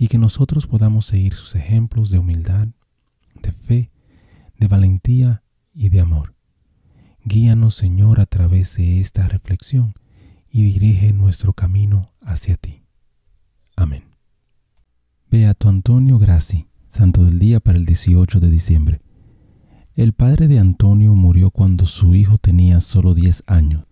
y que nosotros podamos seguir sus ejemplos de humildad, de fe, de valentía y de amor. Guíanos, Señor, a través de esta reflexión y dirige nuestro camino hacia ti. Amén. Beato Antonio Graci, Santo del Día para el 18 de diciembre. El padre de Antonio murió cuando su hijo tenía solo 10 años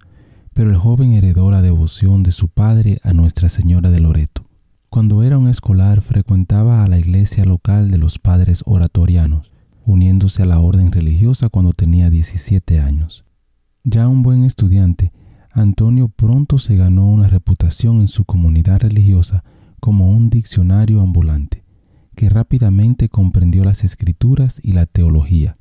pero el joven heredó la devoción de su padre a Nuestra Señora de Loreto. Cuando era un escolar frecuentaba a la iglesia local de los padres oratorianos, uniéndose a la orden religiosa cuando tenía 17 años. Ya un buen estudiante, Antonio pronto se ganó una reputación en su comunidad religiosa como un diccionario ambulante, que rápidamente comprendió las escrituras y la teología.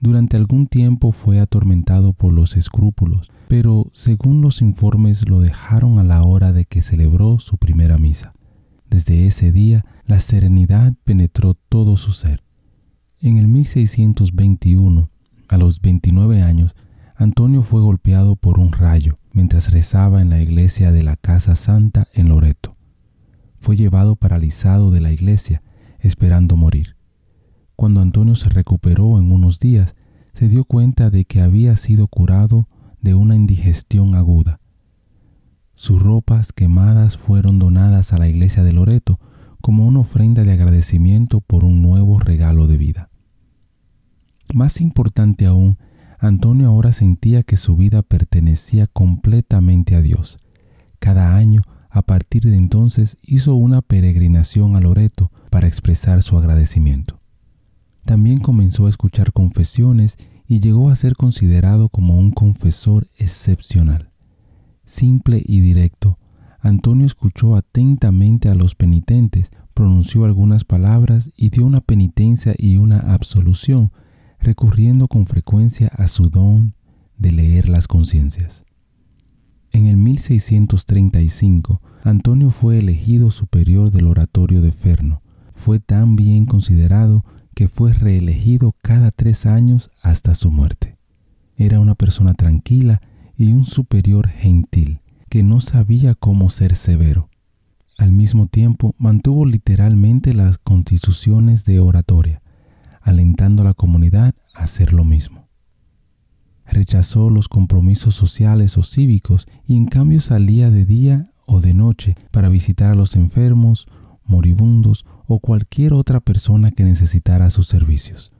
Durante algún tiempo fue atormentado por los escrúpulos, pero según los informes lo dejaron a la hora de que celebró su primera misa. Desde ese día la serenidad penetró todo su ser. En el 1621, a los 29 años, Antonio fue golpeado por un rayo mientras rezaba en la iglesia de la Casa Santa en Loreto. Fue llevado paralizado de la iglesia, esperando morir. Cuando Antonio se recuperó en unos días, se dio cuenta de que había sido curado de una indigestión aguda. Sus ropas quemadas fueron donadas a la iglesia de Loreto como una ofrenda de agradecimiento por un nuevo regalo de vida. Más importante aún, Antonio ahora sentía que su vida pertenecía completamente a Dios. Cada año, a partir de entonces, hizo una peregrinación a Loreto para expresar su agradecimiento. También comenzó a escuchar confesiones y llegó a ser considerado como un confesor excepcional. Simple y directo, Antonio escuchó atentamente a los penitentes, pronunció algunas palabras y dio una penitencia y una absolución, recurriendo con frecuencia a su don de leer las conciencias. En el 1635, Antonio fue elegido superior del oratorio de Ferno. Fue tan bien considerado que fue reelegido cada tres años hasta su muerte. Era una persona tranquila y un superior gentil, que no sabía cómo ser severo. Al mismo tiempo mantuvo literalmente las constituciones de oratoria, alentando a la comunidad a hacer lo mismo. Rechazó los compromisos sociales o cívicos y en cambio salía de día o de noche para visitar a los enfermos, moribundos o cualquier otra persona que necesitara sus servicios.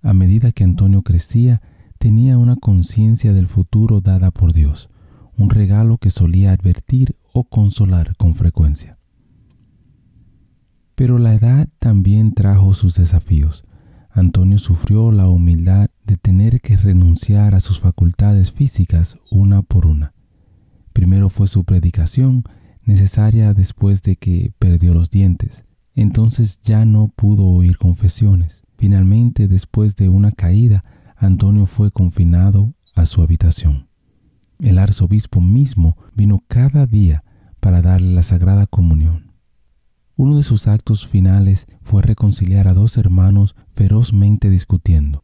A medida que Antonio crecía, tenía una conciencia del futuro dada por Dios, un regalo que solía advertir o consolar con frecuencia. Pero la edad también trajo sus desafíos. Antonio sufrió la humildad de tener que renunciar a sus facultades físicas una por una. Primero fue su predicación, necesaria después de que perdió los dientes. Entonces ya no pudo oír confesiones. Finalmente, después de una caída, Antonio fue confinado a su habitación. El arzobispo mismo vino cada día para darle la sagrada comunión. Uno de sus actos finales fue reconciliar a dos hermanos ferozmente discutiendo.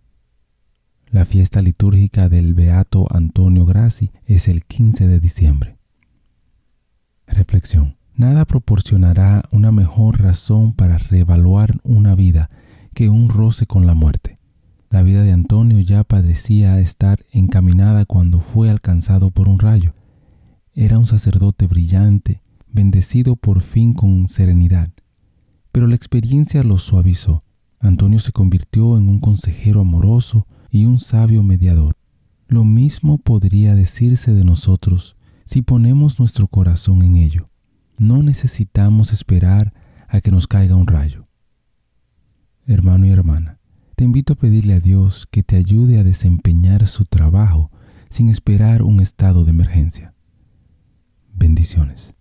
La fiesta litúrgica del Beato Antonio Grassi es el 15 de diciembre. Reflexión. Nada proporcionará una mejor razón para reevaluar una vida que un roce con la muerte. La vida de Antonio ya padecía estar encaminada cuando fue alcanzado por un rayo. Era un sacerdote brillante, bendecido por fin con serenidad. pero la experiencia lo suavizó. Antonio se convirtió en un consejero amoroso y un sabio mediador. Lo mismo podría decirse de nosotros si ponemos nuestro corazón en ello. No necesitamos esperar a que nos caiga un rayo. Hermano y hermana, te invito a pedirle a Dios que te ayude a desempeñar su trabajo sin esperar un estado de emergencia. Bendiciones.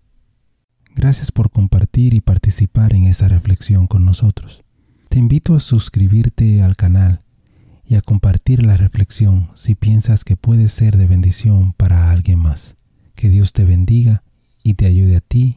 Gracias por compartir y participar en esta reflexión con nosotros. Te invito a suscribirte al canal y a compartir la reflexión si piensas que puede ser de bendición para alguien más. Que Dios te bendiga y te ayude a ti